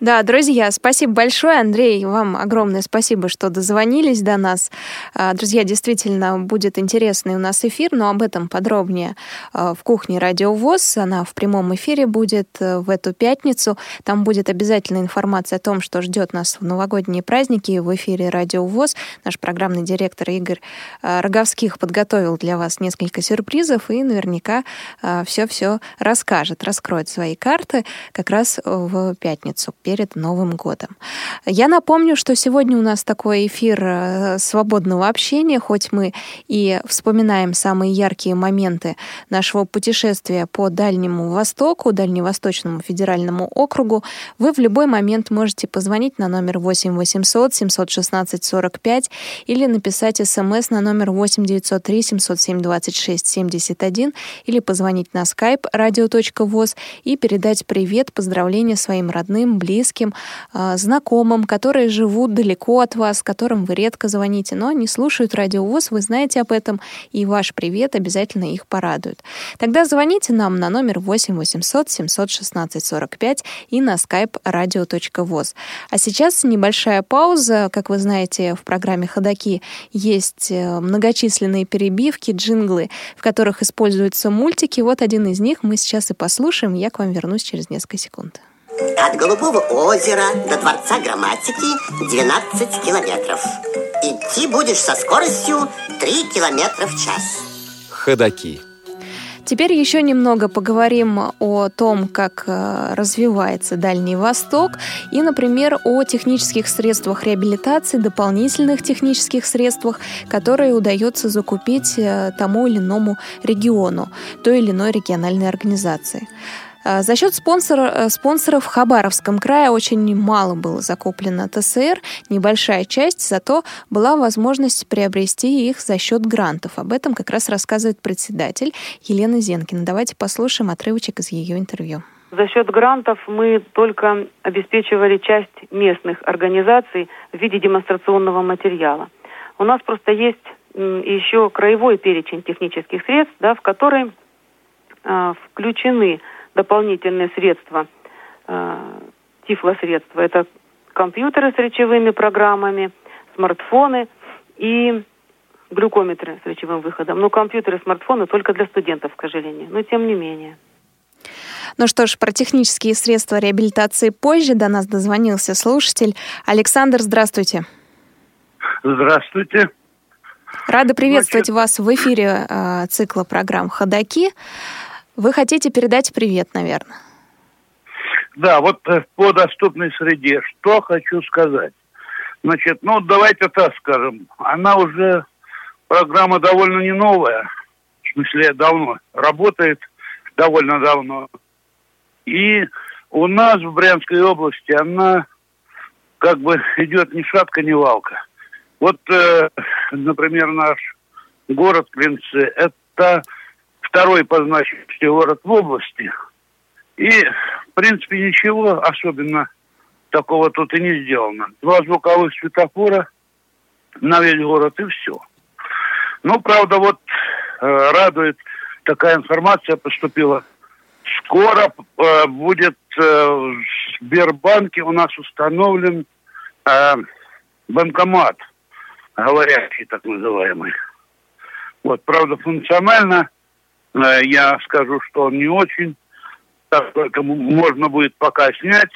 Да, друзья, спасибо большое, Андрей, вам огромное спасибо, что дозвонились до нас. А, друзья, действительно, будет интересный у нас эфир, но об этом подробнее а, в кухне Радио ВОЗ. Она в прямом эфире будет э, в эту пятницу. Там будет обязательно информация о том, что ждет нас в новогодние праздники в эфире Радио ВОЗ. Наш программный директор Игорь а, Роговских подготовил для вас несколько сюрпризов и наверняка все-все расскажет, раскроет свои карты как раз в пятницу пятницу перед Новым годом. Я напомню, что сегодня у нас такой эфир э, свободного общения, хоть мы и вспоминаем самые яркие моменты нашего путешествия по Дальнему Востоку, Дальневосточному федеральному округу, вы в любой момент можете позвонить на номер 8 800 716 45 или написать смс на номер 8 903 707 26 71 или позвонить на skype radio.voz и передать привет, поздравления своим родным родным, близким, а, знакомым, которые живут далеко от вас, которым вы редко звоните, но они слушают радиовоз, вы знаете об этом, и ваш привет обязательно их порадует. Тогда звоните нам на номер 8 800 716 45 и на skype radio.voz. А сейчас небольшая пауза. Как вы знаете, в программе «Ходоки» есть э, многочисленные перебивки, джинглы, в которых используются мультики. Вот один из них мы сейчас и послушаем. Я к вам вернусь через несколько секунд. От Голубого озера до Дворца грамматики 12 километров. Идти будешь со скоростью 3 километра в час. Ходаки. Теперь еще немного поговорим о том, как э, развивается Дальний Восток и, например, о технических средствах реабилитации, дополнительных технических средствах, которые удается закупить э, тому или иному региону, той или иной региональной организации. А, за счет спонсора, э, спонсоров в Хабаровском крае очень мало было закуплено ТСР, небольшая часть, зато была возможность приобрести их за счет грантов. Об этом как раз рассказывает председатель Елена Зенкина. Давайте послушаем отрывочек из ее интервью. За счет грантов мы только обеспечивали часть местных организаций в виде демонстрационного материала. У нас просто есть еще краевой перечень технических средств, да, в который э, включены дополнительные средства, э, тифлосредства. Это компьютеры с речевыми программами, смартфоны и глюкометры с речевым выходом. Но компьютеры и смартфоны только для студентов, к сожалению. Но тем не менее. Ну что ж, про технические средства реабилитации позже до нас дозвонился слушатель. Александр, здравствуйте. Здравствуйте. Рада приветствовать Значит... вас в эфире э, цикла программ «Ходоки». Вы хотите передать привет, наверное. Да, вот э, по доступной среде. Что хочу сказать. Значит, ну, давайте так скажем. Она уже, программа довольно не новая. В смысле, давно. Работает довольно давно. И у нас в Брянской области она как бы идет ни шатка, ни валка. Вот, э, например, наш город Клинцы – это второй по значимости город в области. И, в принципе, ничего особенно такого тут и не сделано. Два звуковых светофора на весь город и все. Ну, правда, вот э, радует такая информация поступила. Скоро э, будет э, в Сбербанке у нас установлен э, банкомат, говорящий так называемый. Вот, правда, функционально я скажу, что он не очень. Так только можно будет пока снять,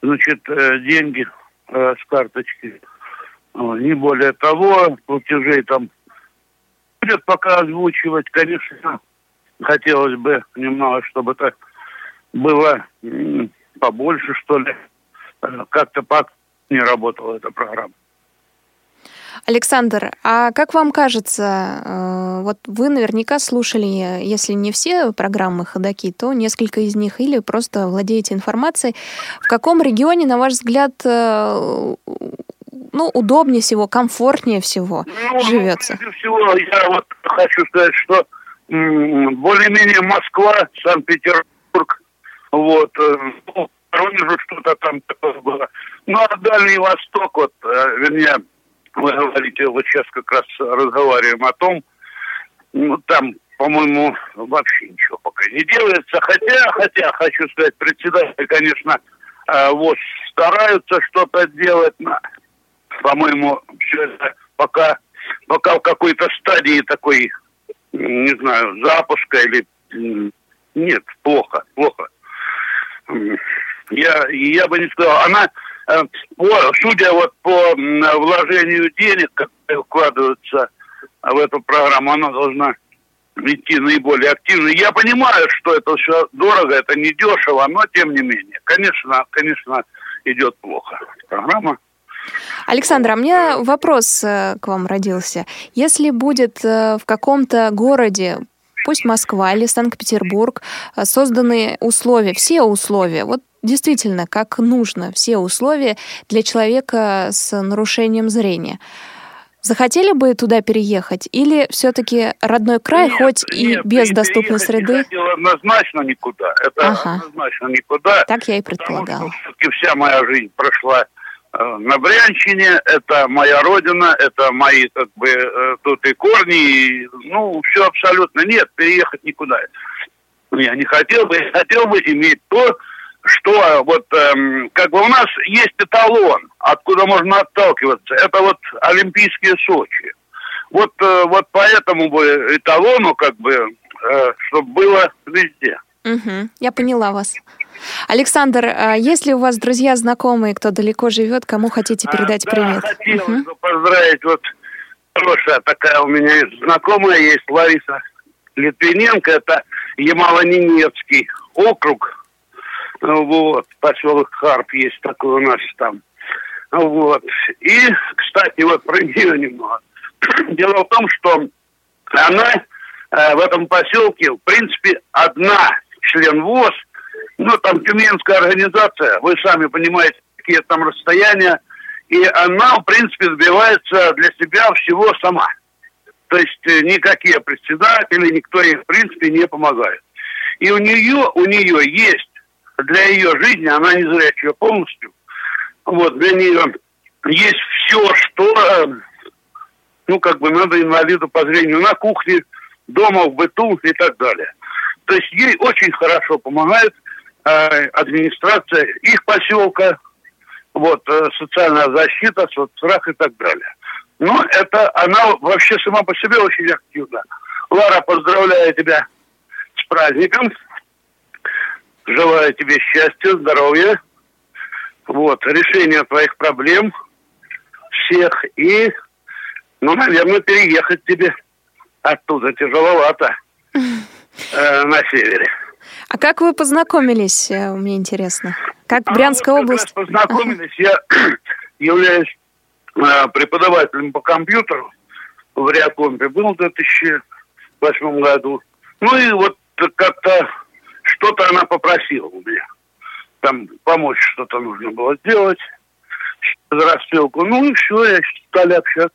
значит, э, деньги э, с карточки. Не более того, платежей там будет пока озвучивать. Конечно, хотелось бы немного, чтобы так было побольше, что ли. Как-то не работала эта программа. Александр, а как вам кажется, э, вот вы наверняка слушали, если не все программы ходаки, то несколько из них, или просто владеете информацией, в каком регионе, на ваш взгляд, э, ну, удобнее всего, комфортнее всего ну, живется? Ну, всего, я вот хочу сказать, что более-менее Москва, Санкт-Петербург, вот, э, ну, Воронежу что-то там такое было. Ну, а Дальний Восток, вот, вернее, вы говорите, вот сейчас как раз разговариваем о том, ну, там, по-моему, вообще ничего пока не делается. Хотя, хотя, хочу сказать, председатель, конечно, э, вот стараются что-то делать. По-моему, все это пока, пока в какой-то стадии такой, не знаю, запуска или... Нет, плохо, плохо. Я, я бы не сказал. Она по, судя вот по вложению денег, которые вкладываются в эту программу, она должна идти наиболее активно. Я понимаю, что это все дорого, это не дешево, но тем не менее, конечно, конечно, идет плохо. Программа Александр, а у меня вопрос э, к вам родился. Если будет э, в каком-то городе пусть Москва или Санкт-Петербург, созданы условия, все условия, вот действительно, как нужно, все условия для человека с нарушением зрения. Захотели бы туда переехать? Или все-таки родной край, нет, хоть и нет, без доступной среды? Не однозначно никуда. Это ага. однозначно никуда. Так я и предполагала. Все-таки вся моя жизнь прошла э, на Брянщине. Это моя родина, это мои как бы э, тут и корни. И, ну, все абсолютно. Нет, переехать никуда. Я не хотел бы. Я хотел бы иметь то, что вот эм, как бы у нас есть эталон, откуда можно отталкиваться. Это вот Олимпийские Сочи. Вот, э, вот по этому бы эталону, как бы, э, чтобы было везде. Угу, я поняла вас. Александр, а есть ли у вас друзья, знакомые, кто далеко живет, кому хотите передать а, привет? Да, хотел угу. поздравить. Вот хорошая такая у меня есть знакомая есть, Лариса Литвиненко, это Ямало-Ненецкий округ, вот, поселок Харп есть такой у нас там. Вот. И, кстати, вот про нее немного. Дело в том, что она э, в этом поселке, в принципе, одна член ВОЗ, ну, там Тюменская организация, вы сами понимаете, какие там расстояния, и она, в принципе, добивается для себя всего сама. То есть э, никакие председатели, никто ей, в принципе, не помогает. И у нее, у нее есть для ее жизни, она не зрячая полностью, вот, для нее есть все, что, э, ну, как бы надо инвалиду по зрению на кухне, дома, в быту и так далее. То есть ей очень хорошо помогает администрация их поселка, вот, э, социальная защита, соцстрах и так далее. Но это она вообще сама по себе очень активна. Лара, поздравляю тебя с праздником. Желаю тебе счастья, здоровья. Вот, решения твоих проблем всех. И, ну, наверное, переехать тебе оттуда тяжеловато э, на севере. А как вы познакомились, э, мне интересно? Как а Брянская вот область? познакомились. Я являюсь э, преподавателем по компьютеру в Реакомпе. Был в 2008 году. Ну и вот как-то что-то она попросила у меня. Там помочь что-то нужно было сделать. Рассылку. Ну и все, я стали общаться.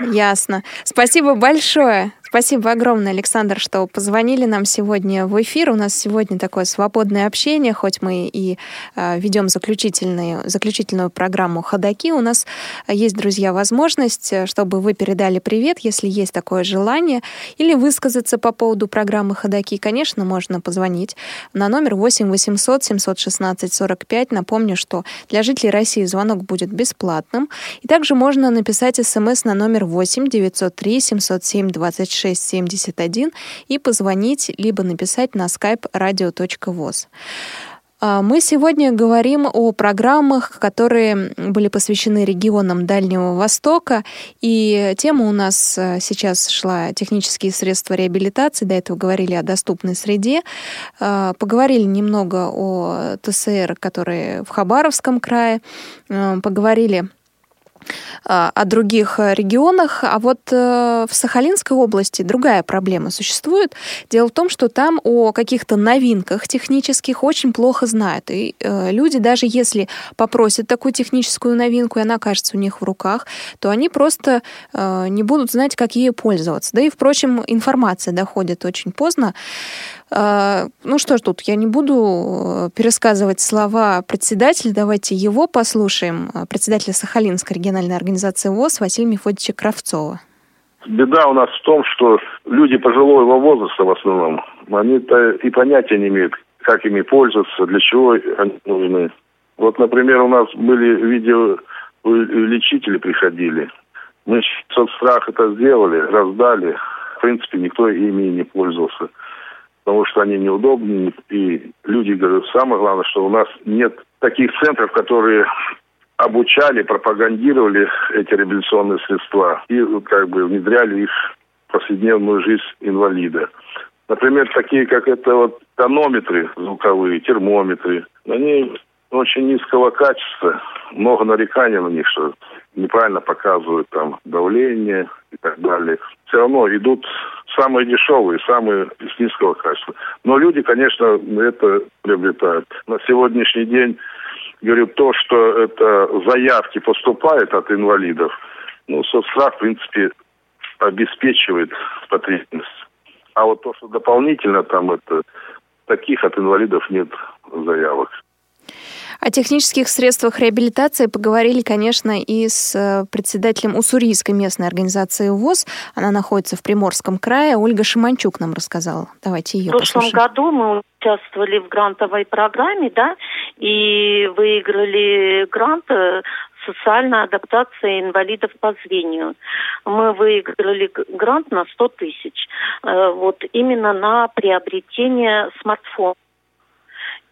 Ясно. Спасибо большое. Спасибо огромное, Александр, что позвонили нам сегодня в эфир. У нас сегодня такое свободное общение, хоть мы и э, ведем заключительную, заключительную программу «Ходоки». У нас есть, друзья, возможность, э, чтобы вы передали привет, если есть такое желание, или высказаться по поводу программы «Ходоки». Конечно, можно позвонить на номер 8 800 716 45. Напомню, что для жителей России звонок будет бесплатным. И также можно написать смс на номер 8 903 707 26 671 и позвонить, либо написать на skype radio.voz. А, мы сегодня говорим о программах, которые были посвящены регионам Дальнего Востока. И тема у нас а, сейчас шла «Технические средства реабилитации». До этого говорили о доступной среде. А, поговорили немного о ТСР, которые в Хабаровском крае. Поговорили а, о других э, регионах. А вот э, в Сахалинской области другая проблема существует. Дело в том, что там о каких-то новинках технических очень плохо знают. И э, люди, даже если попросят такую техническую новинку, и она окажется у них в руках, то они просто не будут знать, как ею пользоваться. Да и, впрочем, информация доходит очень поздно. А, ну что ж тут, я не буду э, пересказывать слова председателя, давайте его послушаем. А, председателя Сахалинской региональной организации ВОЗ Василия Мефодича Кравцова. Беда у нас в том, что люди пожилого возраста в основном, они-то и понятия не имеют, как ими пользоваться, для чего они нужны. Вот, например, у нас были видео лечители приходили. Мы соцстрах это сделали, раздали. В принципе, никто ими не пользовался потому что они неудобны. И люди говорят, самое главное, что у нас нет таких центров, которые обучали, пропагандировали эти реабилитационные средства и как бы внедряли их в повседневную жизнь инвалида. Например, такие, как это вот тонометры звуковые, термометры, они очень низкого качества, много нареканий на них, что неправильно показывают там давление и так далее. Все равно идут самые дешевые, самые с низкого качества. Но люди, конечно, это приобретают. На сегодняшний день, говорю, то, что это заявки поступают от инвалидов, ну, соцстрах, в принципе, обеспечивает потребность. А вот то, что дополнительно там это, таких от инвалидов нет заявок. О технических средствах реабилитации поговорили, конечно, и с э, председателем Уссурийской местной организации ВОЗ. Она находится в Приморском крае. Ольга Шиманчук нам рассказала. Давайте ее В прошлом послушаем. году мы участвовали в грантовой программе, да, и выиграли грант э, социальная адаптация инвалидов по зрению. Мы выиграли грант на 100 тысяч. Э, вот именно на приобретение смартфона.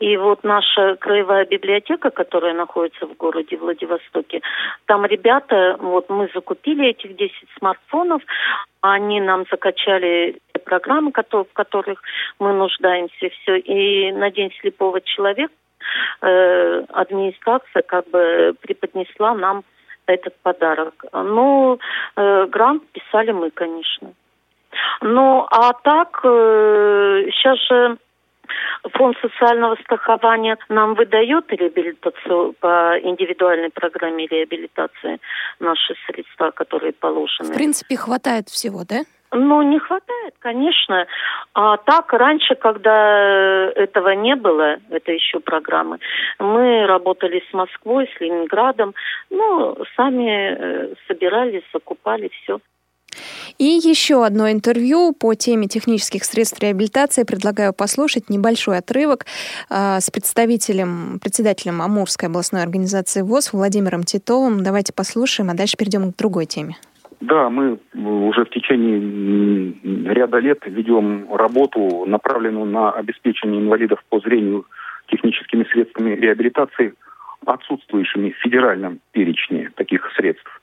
И вот наша краевая библиотека, которая находится в городе Владивостоке, там ребята, вот мы закупили этих 10 смартфонов, они нам закачали программы, в которых мы нуждаемся, все. И на День слепого человека э, администрация как бы преподнесла нам этот подарок. Ну, э, грант писали мы, конечно. Ну, а так, э, сейчас же Фонд социального страхования нам выдает реабилитацию по индивидуальной программе реабилитации наши средства, которые положены. В принципе, хватает всего, да? Ну, не хватает, конечно. А так, раньше, когда этого не было, это еще программы, мы работали с Москвой, с Ленинградом, ну, сами э, собирали, закупали все. И еще одно интервью по теме технических средств реабилитации. Предлагаю послушать небольшой отрывок э, с представителем, председателем Амурской областной организации ВОЗ Владимиром Титовым. Давайте послушаем, а дальше перейдем к другой теме. Да, мы уже в течение ряда лет ведем работу, направленную на обеспечение инвалидов по зрению техническими средствами реабилитации, отсутствующими в федеральном перечне таких средств.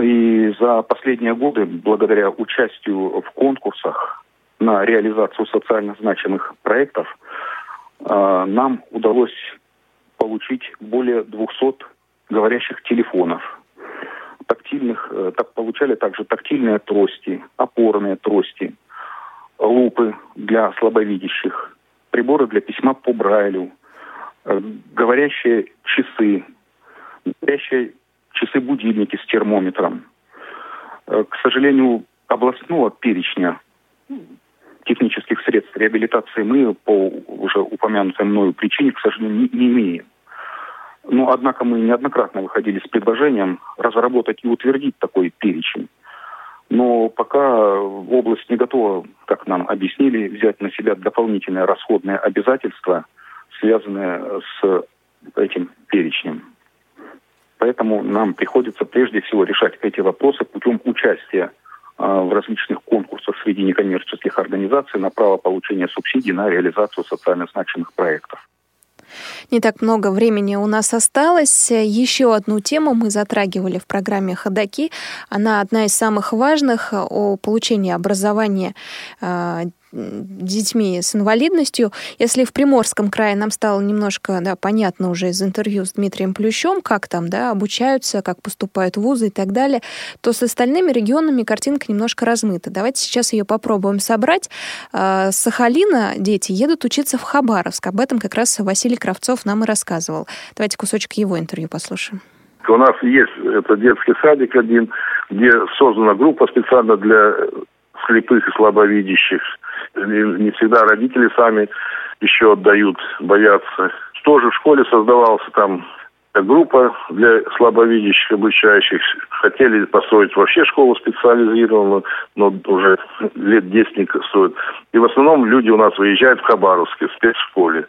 И за последние годы, благодаря участию в конкурсах на реализацию социально значимых проектов, а, нам удалось получить более 200 говорящих телефонов. Тактильных, э, так получали также тактильные трости, опорные трости, лупы для слабовидящих, приборы для письма по Брайлю, э, говорящие часы, говорящие часы-будильники с термометром. Э, к сожалению, областного перечня технических средств реабилитации мы по уже упомянутой мною причине, к сожалению, не, не имеем. Но, однако, мы неоднократно выходили с предложением разработать и утвердить такой перечень. Но пока область не готова, как нам объяснили, взять на себя дополнительные расходные обязательства, связанные с этим перечнем. Поэтому нам приходится прежде всего решать эти вопросы путем участия а, в различных конкурсах среди некоммерческих организаций на право получения субсидий на реализацию социально значимых проектов. Не так много времени у нас осталось. Еще одну тему мы затрагивали в программе «Ходоки». Она одна из самых важных о получении образования а, детьми с инвалидностью. Если в Приморском крае нам стало немножко да, понятно уже из интервью с Дмитрием Плющом, как там да, обучаются, как поступают вузы и так далее, то с остальными регионами картинка немножко размыта. Давайте сейчас ее попробуем собрать. А, с Сахалина дети едут учиться в Хабаровск. Об этом как раз Василий Кравцов нам и рассказывал. Давайте кусочек его интервью послушаем. У нас есть это детский садик один, где создана группа специально для слепых и слабовидящих. Не, всегда родители сами еще отдают, боятся. Тоже в школе создавался там группа для слабовидящих обучающих. Хотели построить вообще школу специализированную, но уже лет 10 не стоит. И в основном люди у нас выезжают в Хабаровске, в спецшколе.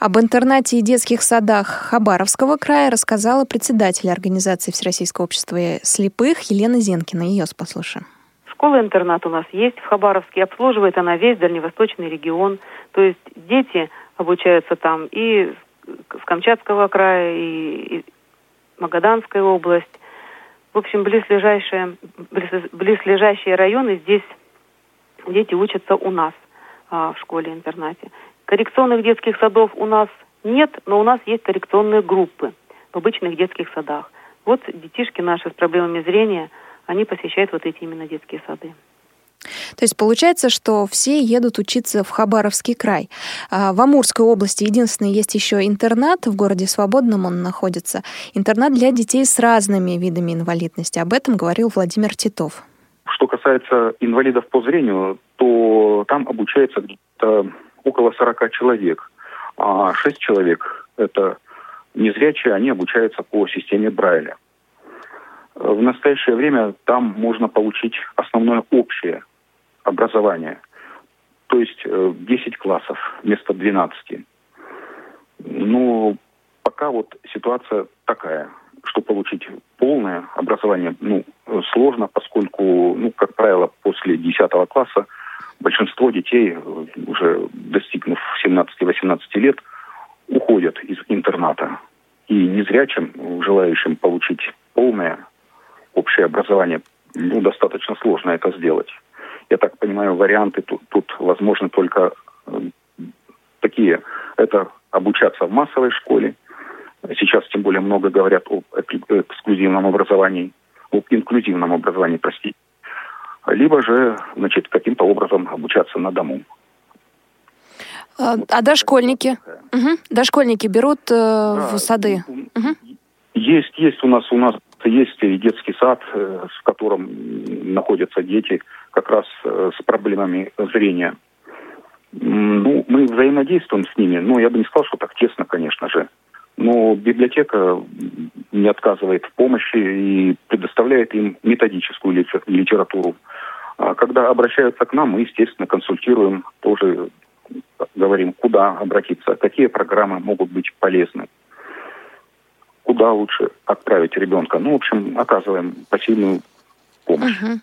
Об интернате и детских садах Хабаровского края рассказала председатель организации Всероссийского общества слепых Елена Зенкина. Ее послушаем. Школа-интернат у нас есть в Хабаровске, обслуживает она весь дальневосточный регион. То есть дети обучаются там и с Камчатского края, и, и Магаданская область. В общем, близлежащие, близлежащие районы здесь дети учатся у нас а, в школе-интернате. Коррекционных детских садов у нас нет, но у нас есть коррекционные группы в обычных детских садах. Вот детишки наши с проблемами зрения – они посещают вот эти именно детские сады. То есть получается, что все едут учиться в Хабаровский край. А в Амурской области единственный есть еще интернат, в городе Свободном он находится. Интернат для детей с разными видами инвалидности. Об этом говорил Владимир Титов. Что касается инвалидов по зрению, то там обучается где-то около 40 человек. А 6 человек — это незрячие, они обучаются по системе Брайля. В настоящее время там можно получить основное общее образование, то есть 10 э, классов вместо 12. Но пока вот ситуация такая, что получить полное образование ну, сложно, поскольку, ну, как правило, после 10 класса большинство детей, э, уже достигнув 17-18 лет, уходят из интерната. И незрячим, желающим получить полное общее образование, ну, достаточно сложно это сделать. Я так понимаю, варианты тут, тут возможны только э, такие. Это обучаться в массовой школе. Сейчас тем более много говорят об эксклюзивном образовании, об инклюзивном образовании, простите. Либо же, значит, каким-то образом обучаться на дому. А, а дошкольники? Угу. Дошкольники берут э, да, в сады? Угу. Есть, есть у нас, у нас есть и детский сад, э, в котором находятся дети как раз э, с проблемами зрения. Ну, мы взаимодействуем с ними, но я бы не сказал, что так тесно, конечно же. Но библиотека не отказывает в помощи и предоставляет им методическую литературу. А когда обращаются к нам, мы, естественно, консультируем, тоже говорим, куда обратиться, какие программы могут быть полезны, куда лучше отправить ребенка. Ну, в общем, оказываем посильную помощь. Угу.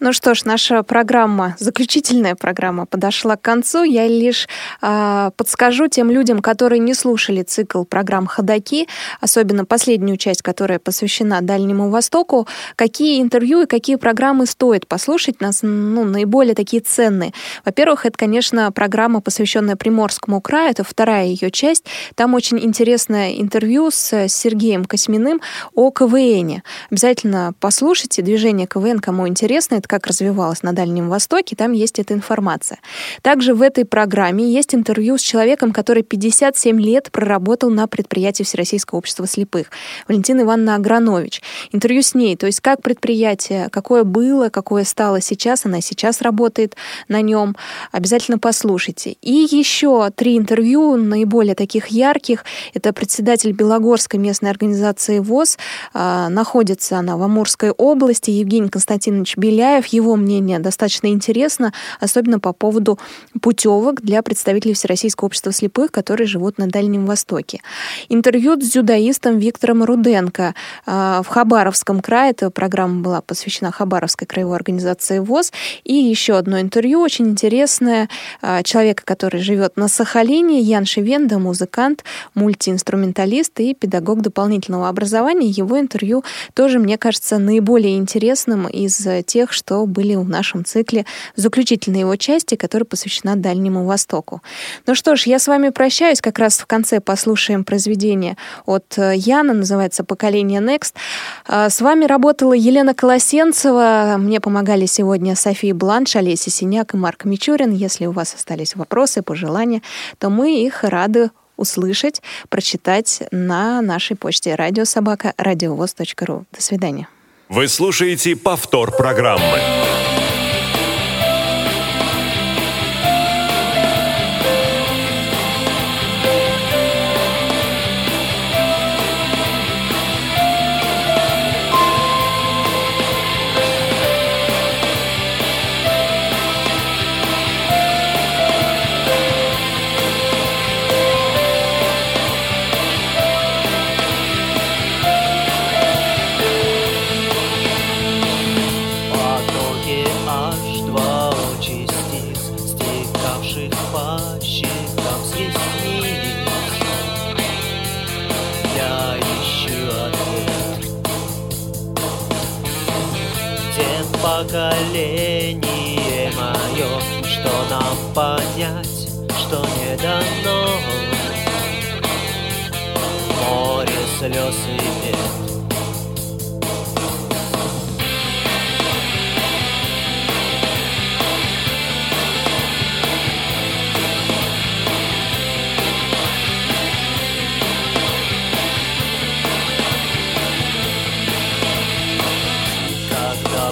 Ну что ж, наша программа, заключительная программа подошла к концу. Я лишь э, подскажу тем людям, которые не слушали цикл программ «Ходоки», особенно последнюю часть, которая посвящена Дальнему Востоку, какие интервью и какие программы стоит послушать, нас, ну, наиболее такие ценные. Во-первых, это, конечно, программа, посвященная Приморскому краю, это вторая ее часть. Там очень интересное интервью с Сергеем Косьминым о КВН. Обязательно послушайте движение КВН, кому интересно. Это как развивалось на Дальнем Востоке, там есть эта информация. Также в этой программе есть интервью с человеком, который 57 лет проработал на предприятии Всероссийского общества слепых, Валентина Ивановна Агранович. Интервью с ней, то есть как предприятие, какое было, какое стало сейчас, она сейчас работает на нем. Обязательно послушайте. И еще три интервью, наиболее таких ярких. Это председатель Белогорской местной организации ВОЗ. А, находится она в Амурской области. Евгений Константинович Беляев. Его мнение достаточно интересно, особенно по поводу путевок для представителей Всероссийского общества слепых, которые живут на Дальнем Востоке. Интервью с дзюдоистом Виктором Руденко а, в Хабаровском крае. Эта программа была посвящена Хабаровской краевой организации ВОЗ. И еще одно интервью, очень интересное, а, человека, который живет на Сахалине, Ян Шевенда, музыкант, мультиинструменталист и педагог дополнительного образования. Его интервью тоже, мне кажется, наиболее интересным из тех, что были в нашем цикле в заключительной его части, которая посвящена Дальнему Востоку. Ну что ж, я с вами прощаюсь. Как раз в конце послушаем произведение от э, Яна, называется «Поколение Next». А, с вами работала Елена Колосенцева. Мне помогали сегодня София Бланш, Олеся Синяк и Марк Мичурин. Если у вас остались вопросы, пожелания, то мы их рады услышать, прочитать на нашей почте радиособака радиовоз.ру. До свидания. Вы слушаете повтор программы. Поколение мое, что нам понять, что не дано. Море слез и бед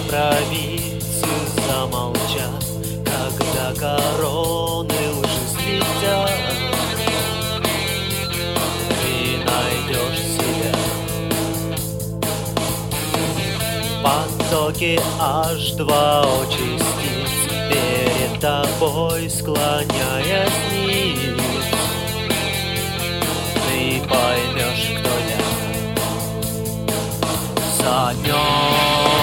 провидцы в потоке аж два частиц перед тобой склоняясь низ. Ты поймешь, кто я. За нем